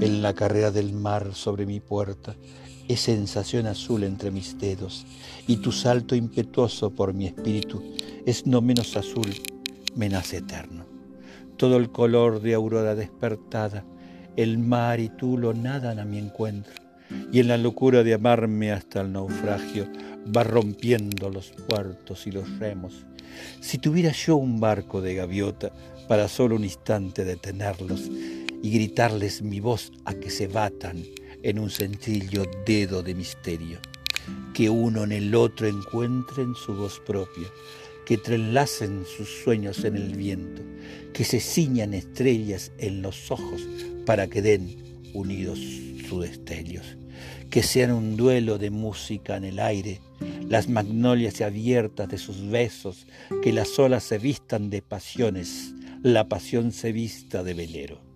en la carrera del mar sobre mi puerta, es sensación azul entre mis dedos, y tu salto impetuoso por mi espíritu es no menos azul, me nace eterno. Todo el color de aurora despertada, el mar y tú lo nadan a mi encuentro, y en la locura de amarme hasta el naufragio va rompiendo los puertos y los remos. Si tuviera yo un barco de gaviota para solo un instante detenerlos y gritarles mi voz a que se batan en un sencillo dedo de misterio, que uno en el otro encuentren su voz propia, que trenlacen sus sueños en el viento, que se ciñan estrellas en los ojos para que den unidos sus destellos, que sean un duelo de música en el aire, las magnolias abiertas de sus besos, que las olas se vistan de pasiones, la pasión se vista de velero.